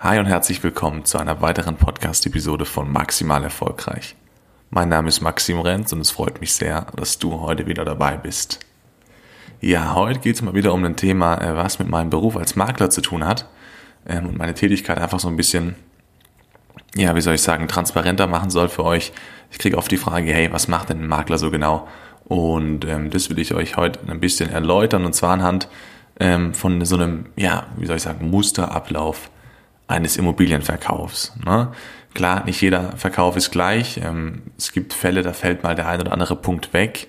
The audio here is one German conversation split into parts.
Hi und herzlich willkommen zu einer weiteren Podcast-Episode von Maximal Erfolgreich. Mein Name ist Maxim Renz und es freut mich sehr, dass du heute wieder dabei bist. Ja, heute geht es mal wieder um ein Thema, äh, was mit meinem Beruf als Makler zu tun hat ähm, und meine Tätigkeit einfach so ein bisschen, ja, wie soll ich sagen, transparenter machen soll für euch. Ich kriege oft die Frage, hey, was macht denn ein Makler so genau? Und ähm, das will ich euch heute ein bisschen erläutern und zwar anhand ähm, von so einem, ja, wie soll ich sagen, Musterablauf eines Immobilienverkaufs. Ne? Klar, nicht jeder Verkauf ist gleich. Ähm, es gibt Fälle, da fällt mal der ein oder andere Punkt weg.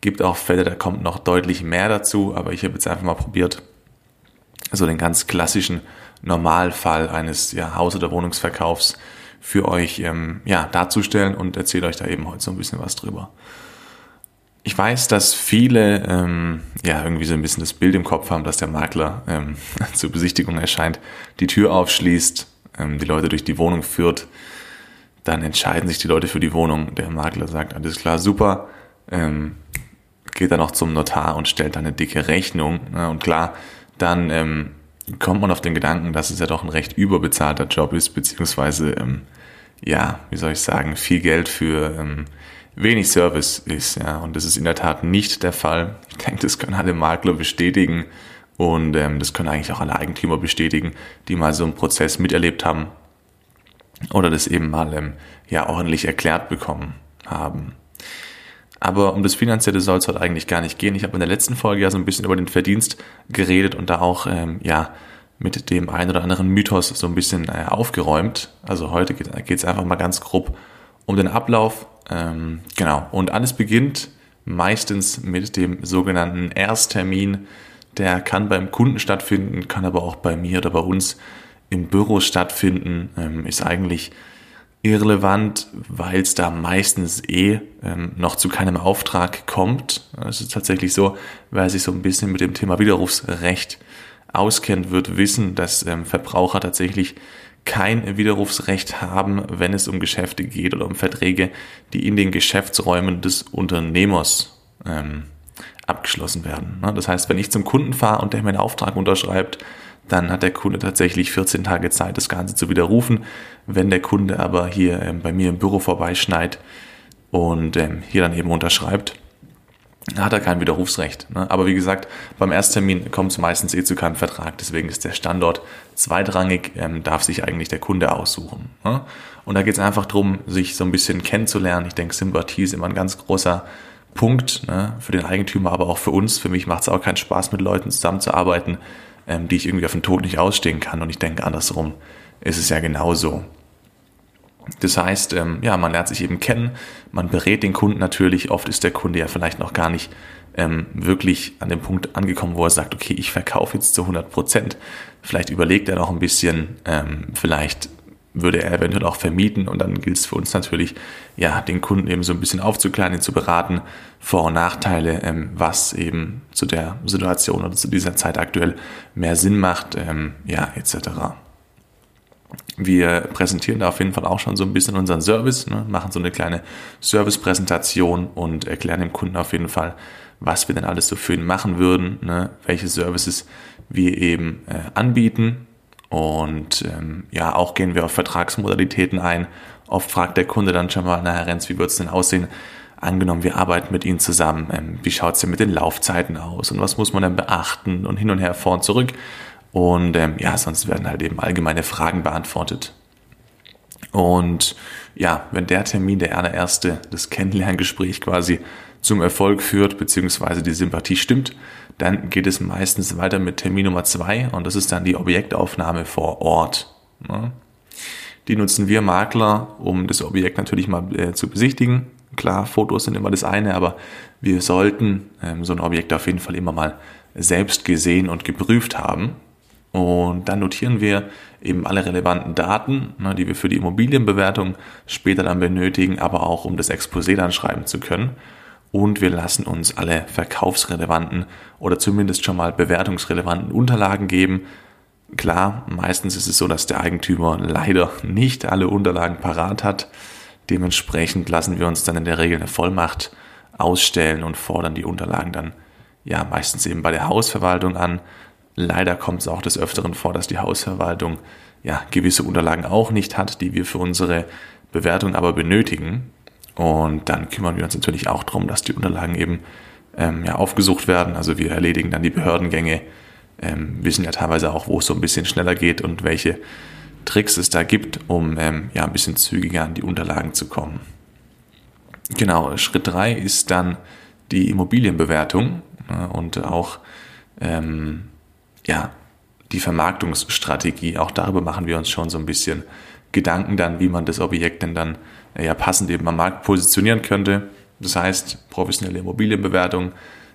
Gibt auch Fälle, da kommt noch deutlich mehr dazu, aber ich habe jetzt einfach mal probiert, so den ganz klassischen Normalfall eines ja, Haus- oder Wohnungsverkaufs für euch ähm, ja, darzustellen und erzähle euch da eben heute so ein bisschen was drüber. Ich weiß, dass viele ähm, ja irgendwie so ein bisschen das Bild im Kopf haben, dass der Makler ähm, zur Besichtigung erscheint, die Tür aufschließt, ähm, die Leute durch die Wohnung führt, dann entscheiden sich die Leute für die Wohnung. Der Makler sagt, alles klar, super, ähm, geht dann auch zum Notar und stellt dann eine dicke Rechnung. Ne? Und klar, dann ähm, kommt man auf den Gedanken, dass es ja doch ein recht überbezahlter Job ist, beziehungsweise ähm, ja, wie soll ich sagen, viel Geld für ähm, wenig Service ist. Ja, und das ist in der Tat nicht der Fall. Ich denke, das können alle Makler bestätigen und ähm, das können eigentlich auch alle Eigentümer bestätigen, die mal so einen Prozess miterlebt haben oder das eben mal ähm, ja ordentlich erklärt bekommen haben. Aber um das Finanzielle soll es heute eigentlich gar nicht gehen. Ich habe in der letzten Folge ja so ein bisschen über den Verdienst geredet und da auch ähm, ja mit dem einen oder anderen Mythos so ein bisschen äh, aufgeräumt. Also heute geht es einfach mal ganz grob um den Ablauf ähm, genau, und alles beginnt meistens mit dem sogenannten Ersttermin. Der kann beim Kunden stattfinden, kann aber auch bei mir oder bei uns im Büro stattfinden. Ähm, ist eigentlich irrelevant, weil es da meistens eh ähm, noch zu keinem Auftrag kommt. Es ist tatsächlich so, wer sich so ein bisschen mit dem Thema Widerrufsrecht auskennt, wird wissen, dass ähm, Verbraucher tatsächlich kein Widerrufsrecht haben, wenn es um Geschäfte geht oder um Verträge, die in den Geschäftsräumen des Unternehmers ähm, abgeschlossen werden. Ne? Das heißt, wenn ich zum Kunden fahre und der mir einen Auftrag unterschreibt, dann hat der Kunde tatsächlich 14 Tage Zeit, das Ganze zu widerrufen. Wenn der Kunde aber hier ähm, bei mir im Büro vorbeischneit und ähm, hier dann eben unterschreibt, hat er kein Widerrufsrecht. Ne? Aber wie gesagt, beim Ersttermin kommt es meistens eh zu keinem Vertrag, deswegen ist der Standort zweitrangig, ähm, darf sich eigentlich der Kunde aussuchen. Ne? Und da geht es einfach darum, sich so ein bisschen kennenzulernen. Ich denke, Sympathie ist immer ein ganz großer Punkt ne? für den Eigentümer, aber auch für uns. Für mich macht es auch keinen Spaß, mit Leuten zusammenzuarbeiten, ähm, die ich irgendwie auf den Tod nicht ausstehen kann. Und ich denke, andersrum ist es ja genauso. Das heißt, ähm, ja, man lernt sich eben kennen, man berät den Kunden natürlich. Oft ist der Kunde ja vielleicht noch gar nicht ähm, wirklich an dem Punkt angekommen, wo er sagt, okay, ich verkaufe jetzt zu 100 Prozent. Vielleicht überlegt er noch ein bisschen, ähm, vielleicht würde er eventuell auch vermieten und dann gilt es für uns natürlich, ja, den Kunden eben so ein bisschen aufzuklären, ihn zu beraten, Vor- und Nachteile, ähm, was eben zu der Situation oder zu dieser Zeit aktuell mehr Sinn macht, ähm, ja, etc. Wir präsentieren da auf jeden Fall auch schon so ein bisschen unseren Service, ne, machen so eine kleine Service-Präsentation und erklären dem Kunden auf jeden Fall, was wir denn alles so für ihn machen würden, ne, welche Services wir eben äh, anbieten. Und ähm, ja, auch gehen wir auf Vertragsmodalitäten ein. Oft fragt der Kunde dann schon mal, na Herr Renz, wie wird es denn aussehen? Angenommen, wir arbeiten mit Ihnen zusammen. Ähm, wie schaut es denn mit den Laufzeiten aus? Und was muss man denn beachten? Und hin und her, vor und zurück. Und ähm, ja, sonst werden halt eben allgemeine Fragen beantwortet. Und ja, wenn der Termin, der allererste, das Kennenlerngespräch quasi zum Erfolg führt, beziehungsweise die Sympathie stimmt, dann geht es meistens weiter mit Termin Nummer zwei und das ist dann die Objektaufnahme vor Ort. Ne? Die nutzen wir Makler, um das Objekt natürlich mal äh, zu besichtigen. Klar, Fotos sind immer das eine, aber wir sollten ähm, so ein Objekt auf jeden Fall immer mal selbst gesehen und geprüft haben. Und dann notieren wir eben alle relevanten Daten, ne, die wir für die Immobilienbewertung später dann benötigen, aber auch um das Exposé dann schreiben zu können. Und wir lassen uns alle verkaufsrelevanten oder zumindest schon mal bewertungsrelevanten Unterlagen geben. Klar, meistens ist es so, dass der Eigentümer leider nicht alle Unterlagen parat hat. Dementsprechend lassen wir uns dann in der Regel eine Vollmacht ausstellen und fordern die Unterlagen dann ja meistens eben bei der Hausverwaltung an Leider kommt es auch des Öfteren vor, dass die Hausverwaltung ja, gewisse Unterlagen auch nicht hat, die wir für unsere Bewertung aber benötigen. Und dann kümmern wir uns natürlich auch darum, dass die Unterlagen eben ähm, ja, aufgesucht werden. Also wir erledigen dann die Behördengänge, ähm, wissen ja teilweise auch, wo es so ein bisschen schneller geht und welche Tricks es da gibt, um ähm, ja, ein bisschen zügiger an die Unterlagen zu kommen. Genau, Schritt drei ist dann die Immobilienbewertung äh, und auch ähm, ja, die Vermarktungsstrategie. Auch darüber machen wir uns schon so ein bisschen Gedanken dann, wie man das Objekt denn dann ja passend eben am Markt positionieren könnte. Das heißt, professionelle Immobilienbewertung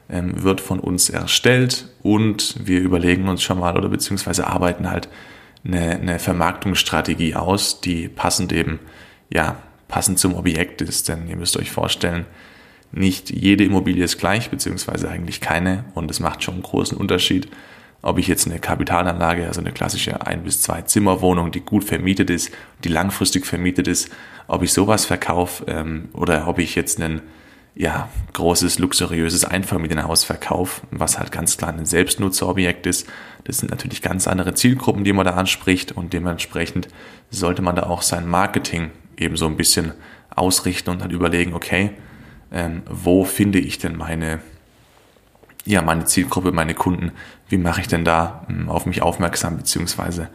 ähm, wird von uns erstellt und wir überlegen uns schon mal oder beziehungsweise arbeiten halt eine, eine Vermarktungsstrategie aus, die passend eben, ja, passend zum Objekt ist. Denn ihr müsst euch vorstellen, nicht jede Immobilie ist gleich, beziehungsweise eigentlich keine. Und es macht schon einen großen Unterschied, ob ich jetzt eine Kapitalanlage, also eine klassische ein bis zwei Zimmerwohnung, die gut vermietet ist, die langfristig vermietet ist, ob ich sowas verkaufe ähm, oder ob ich jetzt ein ja, großes, luxuriöses Einfamilienhaus verkaufe, was halt ganz klar ein Selbstnutzerobjekt ist. Das sind natürlich ganz andere Zielgruppen, die man da anspricht und dementsprechend sollte man da auch sein Marketing eben so ein bisschen ausrichten und dann überlegen, okay, ähm, wo finde ich denn meine, ja, meine Zielgruppe, meine Kunden, wie mache ich denn da ähm, auf mich aufmerksam, beziehungsweise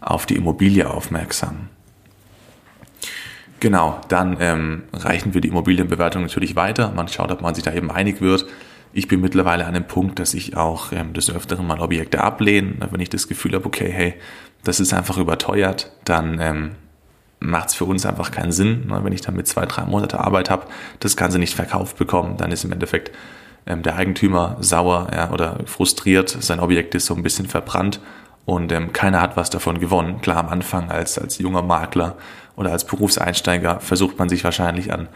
auf die Immobilie aufmerksam. Genau, dann ähm, reichen wir die Immobilienbewertung natürlich weiter. Man schaut, ob man sich da eben einig wird. Ich bin mittlerweile an dem Punkt, dass ich auch ähm, des Öfteren mal Objekte ablehne. Wenn ich das Gefühl habe, okay, hey, das ist einfach überteuert, dann ähm, macht es für uns einfach keinen Sinn. Ne? Wenn ich dann mit zwei, drei Monate Arbeit habe, das Ganze nicht verkauft bekommen, dann ist im Endeffekt ähm, der Eigentümer sauer ja, oder frustriert, sein Objekt ist so ein bisschen verbrannt und ähm, keiner hat was davon gewonnen. Klar, am Anfang als, als junger Makler oder als Berufseinsteiger versucht man sich wahrscheinlich an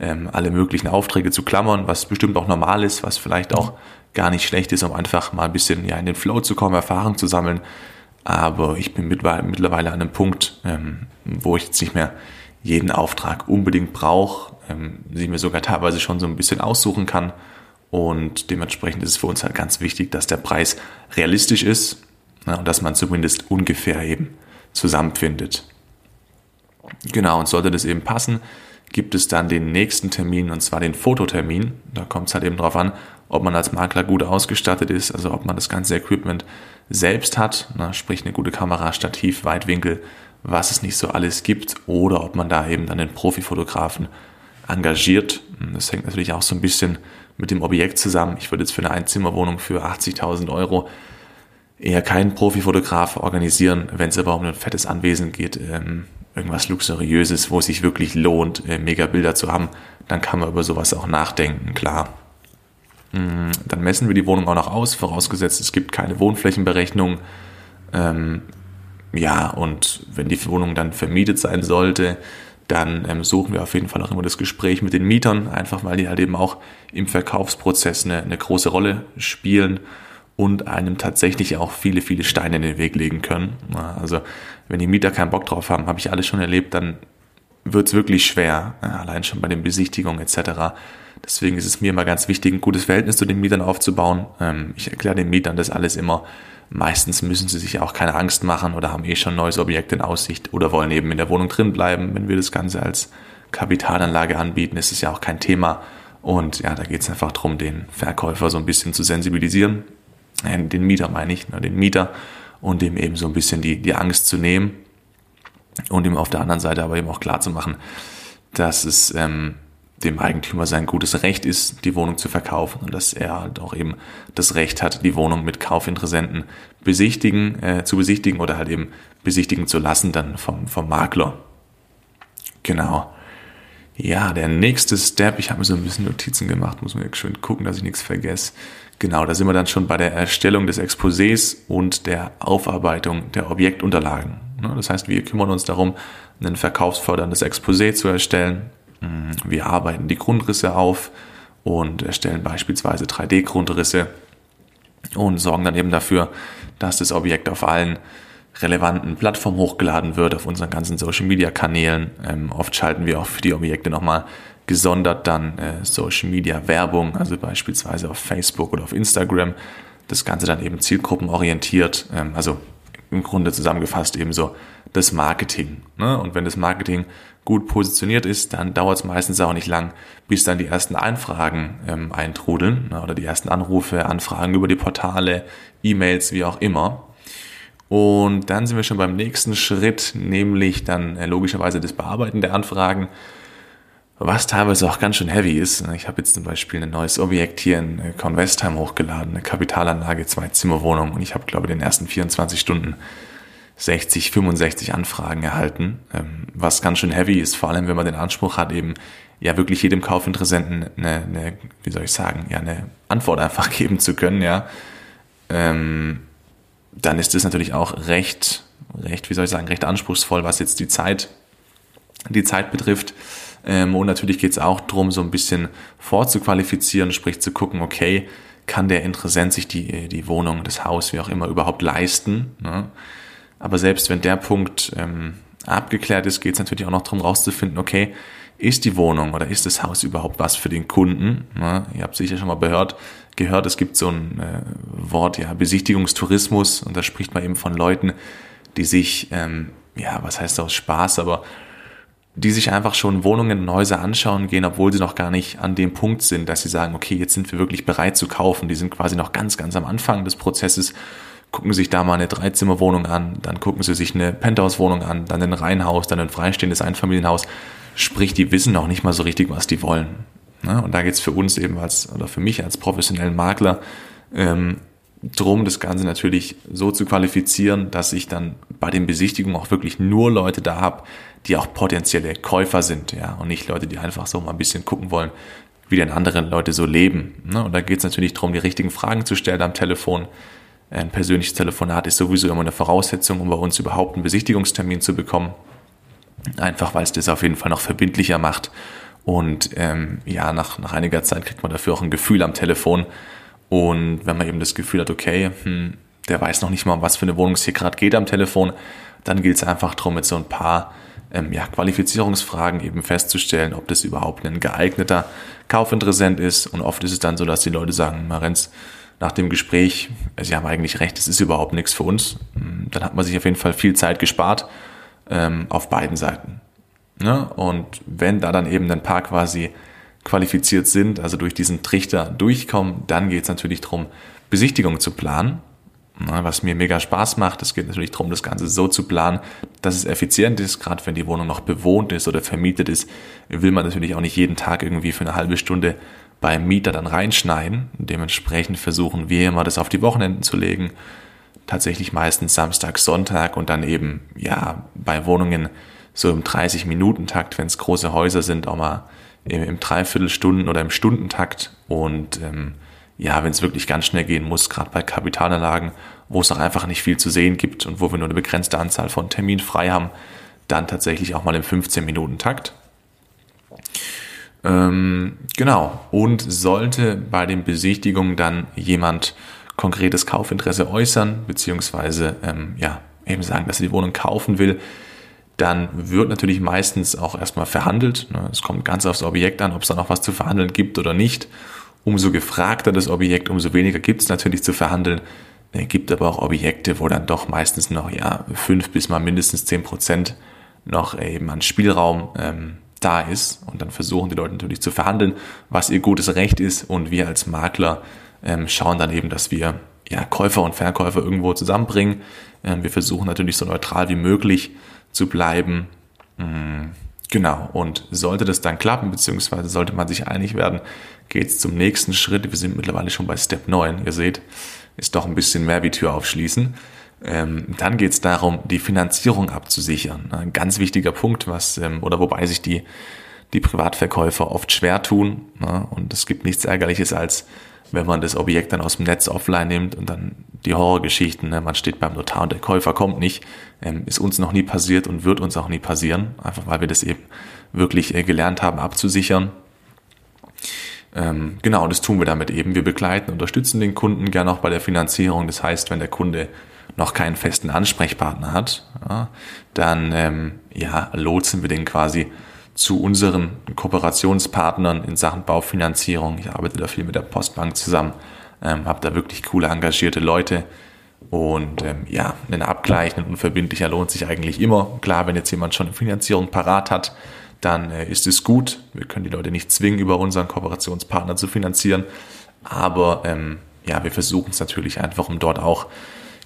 ähm, alle möglichen Aufträge zu klammern, was bestimmt auch normal ist, was vielleicht auch gar nicht schlecht ist, um einfach mal ein bisschen ja, in den Flow zu kommen, Erfahrung zu sammeln. Aber ich bin mittlerweile an einem Punkt, ähm, wo ich jetzt nicht mehr jeden Auftrag unbedingt brauche, ähm, sie mir sogar teilweise schon so ein bisschen aussuchen kann. Und dementsprechend ist es für uns halt ganz wichtig, dass der Preis realistisch ist ne, und dass man zumindest ungefähr eben zusammenfindet. Genau, und sollte das eben passen, gibt es dann den nächsten Termin, und zwar den Fototermin. Da kommt es halt eben drauf an, ob man als Makler gut ausgestattet ist, also ob man das ganze Equipment selbst hat, na, sprich eine gute Kamera, Stativ, Weitwinkel, was es nicht so alles gibt, oder ob man da eben dann den Profifotografen engagiert. Das hängt natürlich auch so ein bisschen mit dem Objekt zusammen. Ich würde jetzt für eine Einzimmerwohnung für 80.000 Euro eher keinen Profifotograf organisieren, wenn es aber um ein fettes Anwesen geht, ähm, irgendwas Luxuriöses, wo es sich wirklich lohnt, äh, mega Bilder zu haben, dann kann man über sowas auch nachdenken, klar. Mm, dann messen wir die Wohnung auch noch aus, vorausgesetzt es gibt keine Wohnflächenberechnung. Ähm, ja, und wenn die Wohnung dann vermietet sein sollte, dann ähm, suchen wir auf jeden Fall auch immer das Gespräch mit den Mietern, einfach weil die halt eben auch im Verkaufsprozess eine, eine große Rolle spielen und einem tatsächlich auch viele, viele Steine in den Weg legen können. Also wenn die Mieter keinen Bock drauf haben, habe ich alles schon erlebt, dann wird es wirklich schwer, allein schon bei den Besichtigungen etc. Deswegen ist es mir immer ganz wichtig, ein gutes Verhältnis zu den Mietern aufzubauen. Ähm, ich erkläre den Mietern das alles immer. Meistens müssen sie sich auch keine Angst machen oder haben eh schon ein neues Objekt in Aussicht oder wollen eben in der Wohnung drin bleiben. Wenn wir das Ganze als Kapitalanlage anbieten, ist es ja auch kein Thema. Und ja, da geht es einfach darum, den Verkäufer so ein bisschen zu sensibilisieren äh, den Mieter meine ich, ne, den Mieter und dem eben so ein bisschen die, die Angst zu nehmen und ihm auf der anderen Seite aber eben auch klar zu machen, dass es ähm, dem Eigentümer sein gutes Recht ist, die Wohnung zu verkaufen und dass er halt auch eben das Recht hat, die Wohnung mit Kaufinteressenten besichtigen, äh, zu besichtigen oder halt eben besichtigen zu lassen dann vom, vom Makler. Genau. Ja, der nächste Step, ich habe mir so ein bisschen Notizen gemacht, muss man schön gucken, dass ich nichts vergesse. Genau, da sind wir dann schon bei der Erstellung des Exposés und der Aufarbeitung der Objektunterlagen. Ne, das heißt, wir kümmern uns darum, ein verkaufsförderndes Exposé zu erstellen. Mm, wir arbeiten die Grundrisse auf und erstellen beispielsweise 3D-Grundrisse und sorgen dann eben dafür, dass das Objekt auf allen relevanten Plattformen hochgeladen wird, auf unseren ganzen Social-Media-Kanälen. Ähm, oft schalten wir auch für die Objekte nochmal gesondert dann äh, Social Media Werbung, also beispielsweise auf Facebook oder auf Instagram. Das Ganze dann eben zielgruppenorientiert, ähm, also im Grunde zusammengefasst ebenso das Marketing. Ne? Und wenn das Marketing gut positioniert ist, dann dauert es meistens auch nicht lang, bis dann die ersten Anfragen ähm, eintrudeln ne? oder die ersten Anrufe, Anfragen über die Portale, E-Mails, wie auch immer. Und dann sind wir schon beim nächsten Schritt, nämlich dann äh, logischerweise das Bearbeiten der Anfragen, was teilweise auch ganz schön heavy ist. Ich habe jetzt zum Beispiel ein neues Objekt hier in äh, Convestheim hochgeladen, eine Kapitalanlage, zwei Zimmerwohnung und ich habe, glaube ich, in den ersten 24 Stunden 60, 65 Anfragen erhalten, ähm, was ganz schön heavy ist, vor allem wenn man den Anspruch hat, eben ja wirklich jedem Kaufinteressenten eine, eine wie soll ich sagen, ja eine Antwort einfach geben zu können, ja. Ähm, dann ist es natürlich auch recht, recht, wie soll ich sagen, recht anspruchsvoll, was jetzt die Zeit, die Zeit betrifft. Ähm, und natürlich geht es auch darum, so ein bisschen vorzuqualifizieren, sprich zu gucken, okay, kann der Interessent sich die, die Wohnung, das Haus, wie auch immer, überhaupt leisten? Ne? Aber selbst wenn der Punkt ähm, abgeklärt ist, geht es natürlich auch noch darum rauszufinden, okay, ist die Wohnung oder ist das Haus überhaupt was für den Kunden? Ne? Ihr habt sicher schon mal gehört, gehört, es gibt so ein äh, Wort, ja, Besichtigungstourismus und da spricht man eben von Leuten, die sich, ähm, ja, was heißt aus Spaß, aber die sich einfach schon Wohnungen und Häuser anschauen gehen, obwohl sie noch gar nicht an dem Punkt sind, dass sie sagen, okay, jetzt sind wir wirklich bereit zu kaufen. Die sind quasi noch ganz, ganz am Anfang des Prozesses, gucken sich da mal eine Dreizimmerwohnung an, dann gucken sie sich eine Penthouse-Wohnung an, dann ein Reihenhaus, dann ein freistehendes Einfamilienhaus. Sprich, die wissen noch nicht mal so richtig, was die wollen. Ne? Und da geht es für uns eben als, oder für mich als professionellen Makler, ähm, drum, das Ganze natürlich so zu qualifizieren, dass ich dann bei den Besichtigungen auch wirklich nur Leute da habe, die auch potenzielle Käufer sind, ja, und nicht Leute, die einfach so mal ein bisschen gucken wollen, wie denn andere Leute so leben. Ne? Und da geht es natürlich darum, die richtigen Fragen zu stellen am Telefon. Ein persönliches Telefonat ist sowieso immer eine Voraussetzung, um bei uns überhaupt einen Besichtigungstermin zu bekommen. Einfach weil es das auf jeden Fall noch verbindlicher macht und ähm, ja, nach, nach einiger Zeit kriegt man dafür auch ein Gefühl am Telefon. Und wenn man eben das Gefühl hat, okay, hm, der weiß noch nicht mal, was für eine Wohnung es hier gerade geht am Telefon, dann gilt es einfach darum, mit so ein paar ähm, ja, Qualifizierungsfragen eben festzustellen, ob das überhaupt ein geeigneter Kaufinteressent ist. Und oft ist es dann so, dass die Leute sagen, Marenz, nach dem Gespräch, Sie haben eigentlich recht, es ist überhaupt nichts für uns. Hm, dann hat man sich auf jeden Fall viel Zeit gespart ähm, auf beiden Seiten. Ne? Und wenn da dann eben ein paar quasi qualifiziert sind, also durch diesen Trichter durchkommen, dann geht es natürlich darum, Besichtigungen zu planen. Ne? Was mir mega Spaß macht, es geht natürlich darum, das Ganze so zu planen, dass es effizient ist, gerade wenn die Wohnung noch bewohnt ist oder vermietet ist, will man natürlich auch nicht jeden Tag irgendwie für eine halbe Stunde beim Mieter dann reinschneiden. Dementsprechend versuchen wir immer, das auf die Wochenenden zu legen. Tatsächlich meistens Samstag, Sonntag und dann eben, ja, bei Wohnungen so im 30-Minuten-Takt, wenn es große Häuser sind, auch mal im, im Dreiviertelstunden- oder im Stundentakt. Und ähm, ja, wenn es wirklich ganz schnell gehen muss, gerade bei Kapitalanlagen, wo es auch einfach nicht viel zu sehen gibt und wo wir nur eine begrenzte Anzahl von Terminen frei haben, dann tatsächlich auch mal im 15-Minuten-Takt. Ähm, genau. Und sollte bei den Besichtigungen dann jemand konkretes Kaufinteresse äußern, beziehungsweise ähm, ja, eben sagen, dass er die Wohnung kaufen will, dann wird natürlich meistens auch erstmal verhandelt. Ne? Es kommt ganz aufs Objekt an, ob es da noch was zu verhandeln gibt oder nicht. Umso gefragter das Objekt, umso weniger gibt es natürlich zu verhandeln. Es äh, gibt aber auch Objekte, wo dann doch meistens noch ja fünf bis mal mindestens zehn Prozent noch eben an Spielraum ähm, da ist. Und dann versuchen die Leute natürlich zu verhandeln, was ihr gutes Recht ist. Und wir als Makler ähm, schauen dann eben, dass wir ja, Käufer und Verkäufer irgendwo zusammenbringen. Ähm, wir versuchen natürlich so neutral wie möglich zu bleiben. Mm, genau, und sollte das dann klappen, beziehungsweise sollte man sich einig werden, geht es zum nächsten Schritt. Wir sind mittlerweile schon bei Step 9. Ihr seht, ist doch ein bisschen mehr wie Tür aufschließen. Ähm, dann geht es darum, die Finanzierung abzusichern. Ein ganz wichtiger Punkt, was, ähm, oder wobei sich die, die Privatverkäufer oft schwer tun. Ne? Und es gibt nichts Ärgerliches als wenn man das Objekt dann aus dem Netz offline nimmt und dann die Horrorgeschichten, ne, man steht beim Notar und der Käufer kommt nicht, ähm, ist uns noch nie passiert und wird uns auch nie passieren, einfach weil wir das eben wirklich äh, gelernt haben abzusichern. Ähm, genau, das tun wir damit eben. Wir begleiten, unterstützen den Kunden gerne auch bei der Finanzierung. Das heißt, wenn der Kunde noch keinen festen Ansprechpartner hat, ja, dann ähm, ja, lotsen wir den quasi zu unseren Kooperationspartnern in Sachen Baufinanzierung. Ich arbeite da viel mit der Postbank zusammen, ähm, habe da wirklich coole, engagierte Leute Und ähm, ja, ein Abgleich, ein unverbindlicher lohnt sich eigentlich immer. Klar, wenn jetzt jemand schon eine Finanzierung parat hat, dann äh, ist es gut. Wir können die Leute nicht zwingen, über unseren Kooperationspartner zu finanzieren. Aber ähm, ja, wir versuchen es natürlich einfach, um dort auch,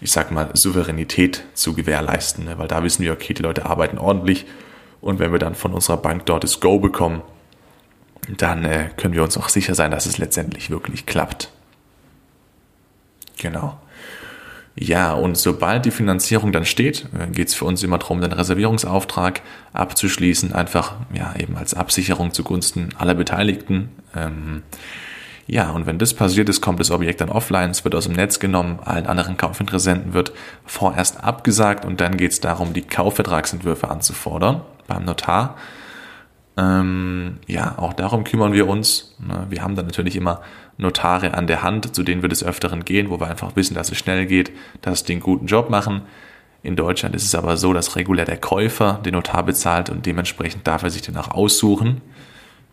ich sag mal, Souveränität zu gewährleisten. Ne? Weil da wissen wir, okay, die Leute arbeiten ordentlich. Und wenn wir dann von unserer Bank dort das Go bekommen, dann äh, können wir uns auch sicher sein, dass es letztendlich wirklich klappt. Genau. Ja, und sobald die Finanzierung dann steht, äh, geht es für uns immer darum, den Reservierungsauftrag abzuschließen, einfach ja eben als Absicherung zugunsten aller Beteiligten. Ähm, ja, und wenn das passiert ist, kommt das Objekt dann offline, es wird aus dem Netz genommen, allen anderen Kaufinteressenten wird vorerst abgesagt und dann geht es darum, die Kaufvertragsentwürfe anzufordern beim Notar. Ähm, ja, auch darum kümmern wir uns. Ne? Wir haben dann natürlich immer Notare an der Hand, zu denen wir des Öfteren gehen, wo wir einfach wissen, dass es schnell geht, dass die einen guten Job machen. In Deutschland ist es aber so, dass regulär der Käufer den Notar bezahlt und dementsprechend darf er sich den auch aussuchen.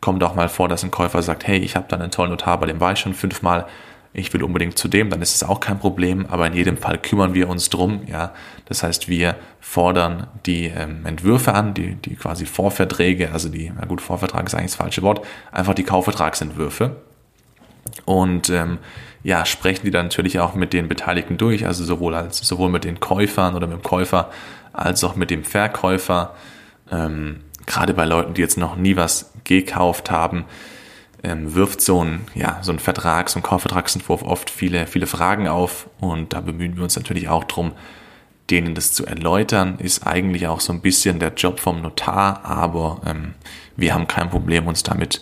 Kommt auch mal vor, dass ein Käufer sagt, hey, ich habe da einen tollen Notar, bei dem war ich schon fünfmal, ich will unbedingt zu dem, dann ist es auch kein Problem, aber in jedem Fall kümmern wir uns drum, ja. Das heißt, wir fordern die ähm, Entwürfe an, die, die quasi Vorverträge, also die, na gut, Vorvertrag ist eigentlich das falsche Wort, einfach die Kaufvertragsentwürfe. Und ähm, ja, sprechen die dann natürlich auch mit den Beteiligten durch, also sowohl als sowohl mit den Käufern oder mit dem Käufer als auch mit dem Verkäufer. Ähm, gerade bei Leuten, die jetzt noch nie was gekauft haben, ähm, wirft so ein, ja, so ein Vertrag, so Kaufvertragsentwurf oft viele, viele Fragen auf und da bemühen wir uns natürlich auch drum, denen das zu erläutern, ist eigentlich auch so ein bisschen der Job vom Notar, aber ähm, wir haben kein Problem, uns damit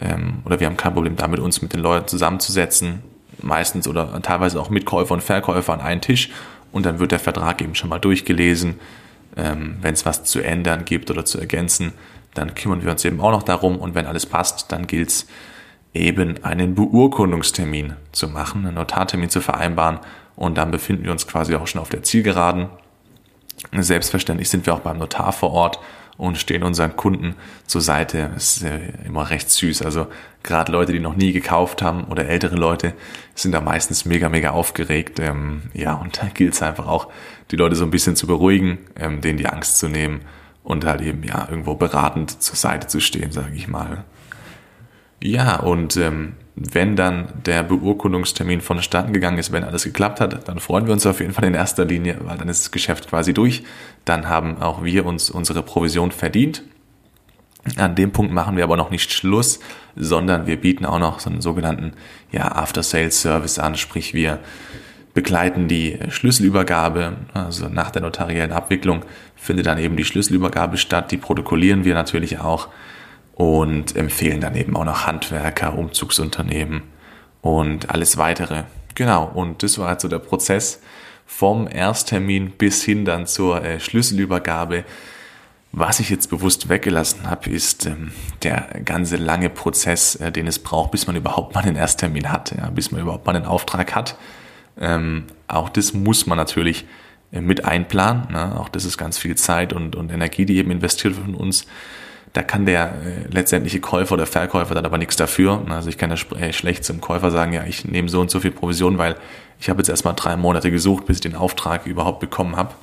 ähm, oder wir haben kein Problem damit, uns mit den Leuten zusammenzusetzen, meistens oder teilweise auch mit Käufer und Verkäufer an einen Tisch und dann wird der Vertrag eben schon mal durchgelesen. Ähm, Wenn es was zu ändern gibt oder zu ergänzen, dann kümmern wir uns eben auch noch darum und wenn alles passt, dann gilt es eben einen Beurkundungstermin zu machen, einen Notartermin zu vereinbaren und dann befinden wir uns quasi auch schon auf der Zielgeraden. Selbstverständlich sind wir auch beim Notar vor Ort und stehen unseren Kunden zur Seite. Das ist immer recht süß. Also gerade Leute, die noch nie gekauft haben oder ältere Leute, sind da meistens mega, mega aufgeregt. Ähm, ja, und da gilt es einfach auch, die Leute so ein bisschen zu beruhigen, ähm, denen die Angst zu nehmen und halt eben ja irgendwo beratend zur Seite zu stehen, sage ich mal. Ja, und ähm, wenn dann der Beurkundungstermin vonstatten gegangen ist, wenn alles geklappt hat, dann freuen wir uns auf jeden Fall in erster Linie, weil dann ist das Geschäft quasi durch. Dann haben auch wir uns unsere Provision verdient. An dem Punkt machen wir aber noch nicht Schluss, sondern wir bieten auch noch so einen sogenannten ja, After-Sales-Service an, sprich wir begleiten die Schlüsselübergabe, also nach der notariellen Abwicklung findet dann eben die Schlüsselübergabe statt, die protokollieren wir natürlich auch und empfehlen dann eben auch noch Handwerker, Umzugsunternehmen und alles weitere. Genau, und das war also der Prozess vom Ersttermin bis hin dann zur äh, Schlüsselübergabe. Was ich jetzt bewusst weggelassen habe, ist ähm, der ganze lange Prozess, äh, den es braucht, bis man überhaupt mal einen Ersttermin hat, ja, bis man überhaupt mal einen Auftrag hat. Ähm, auch das muss man natürlich äh, mit einplanen. Ne? Auch das ist ganz viel Zeit und, und Energie, die eben investiert wird von uns. Da kann der äh, letztendliche Käufer oder Verkäufer dann aber nichts dafür. Also ich kann ja äh, schlecht zum Käufer sagen, ja, ich nehme so und so viel Provision, weil ich habe jetzt erstmal drei Monate gesucht, bis ich den Auftrag überhaupt bekommen habe.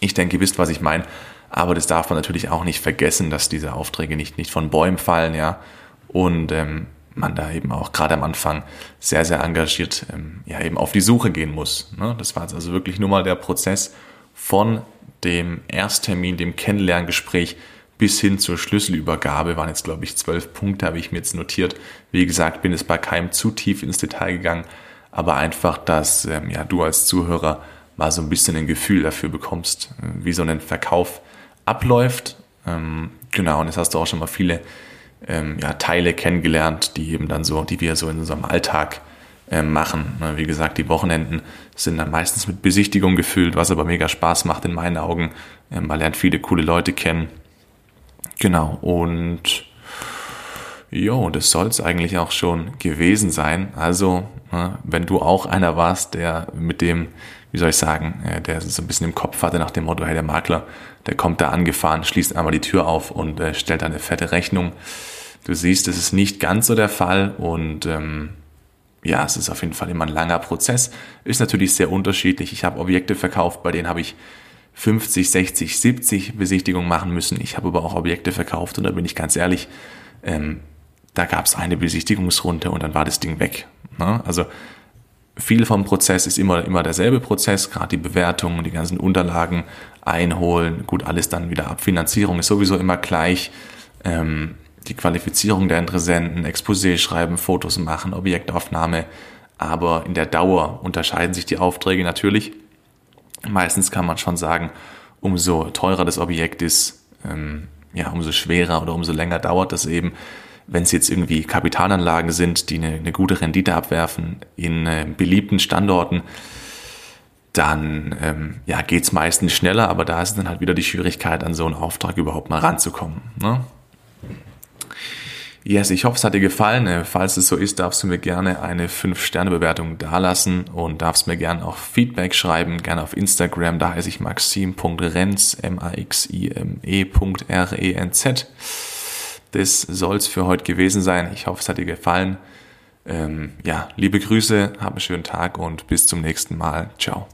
Ich denke, ihr wisst, was ich meine. Aber das darf man natürlich auch nicht vergessen, dass diese Aufträge nicht, nicht von Bäumen fallen, ja. Und ähm, man da eben auch gerade am Anfang sehr, sehr engagiert ähm, ja eben auf die Suche gehen muss. Ne? Das war jetzt also wirklich nur mal der Prozess von dem Ersttermin, dem Kennenlerngespräch bis hin zur Schlüsselübergabe waren jetzt, glaube ich, zwölf Punkte, habe ich mir jetzt notiert. Wie gesagt, bin es bei keinem zu tief ins Detail gegangen, aber einfach, dass ähm, ja, du als Zuhörer mal so ein bisschen ein Gefühl dafür bekommst, äh, wie so ein Verkauf abläuft. Ähm, genau, und jetzt hast du auch schon mal viele ähm, ja, Teile kennengelernt, die eben dann so, die wir so in unserem Alltag äh, machen. Wie gesagt, die Wochenenden sind dann meistens mit Besichtigung gefüllt, was aber mega Spaß macht in meinen Augen. Ähm, man lernt viele coole Leute kennen. Genau, und Jo, das soll es eigentlich auch schon gewesen sein. Also, wenn du auch einer warst, der mit dem, wie soll ich sagen, äh, der so ein bisschen im Kopf hatte nach dem Motto, hey, der Makler, der kommt da angefahren, schließt einmal die Tür auf und äh, stellt eine fette Rechnung. Du siehst, es ist nicht ganz so der Fall und ähm, ja, es ist auf jeden Fall immer ein langer Prozess. Ist natürlich sehr unterschiedlich. Ich habe Objekte verkauft, bei denen habe ich 50, 60, 70 Besichtigungen machen müssen. Ich habe aber auch Objekte verkauft und da bin ich ganz ehrlich, ähm, da gab es eine Besichtigungsrunde und dann war das Ding weg. Ne? Also viel vom Prozess ist immer, immer derselbe Prozess, gerade die Bewertungen, die ganzen Unterlagen einholen, gut, alles dann wieder ab. Finanzierung ist sowieso immer gleich. Ähm, die Qualifizierung der Interessenten, Exposé schreiben, Fotos machen, Objektaufnahme. Aber in der Dauer unterscheiden sich die Aufträge natürlich. Meistens kann man schon sagen, umso teurer das Objekt ist, ähm, ja, umso schwerer oder umso länger dauert das eben. Wenn es jetzt irgendwie Kapitalanlagen sind, die eine, eine gute Rendite abwerfen in äh, beliebten Standorten, dann ähm, ja, geht es meistens schneller, aber da ist dann halt wieder die Schwierigkeit, an so einen Auftrag überhaupt mal ranzukommen. Ne? Yes, ich hoffe, es hat dir gefallen. Äh, falls es so ist, darfst du mir gerne eine 5-Sterne-Bewertung dalassen und darfst mir gerne auch Feedback schreiben, gerne auf Instagram. Da heiße ich maxim.renz, M-A-X-I-M-E.R-E-N-Z. Das soll's für heute gewesen sein. Ich hoffe, es hat dir gefallen. Ähm, ja, liebe Grüße, hab einen schönen Tag und bis zum nächsten Mal. Ciao.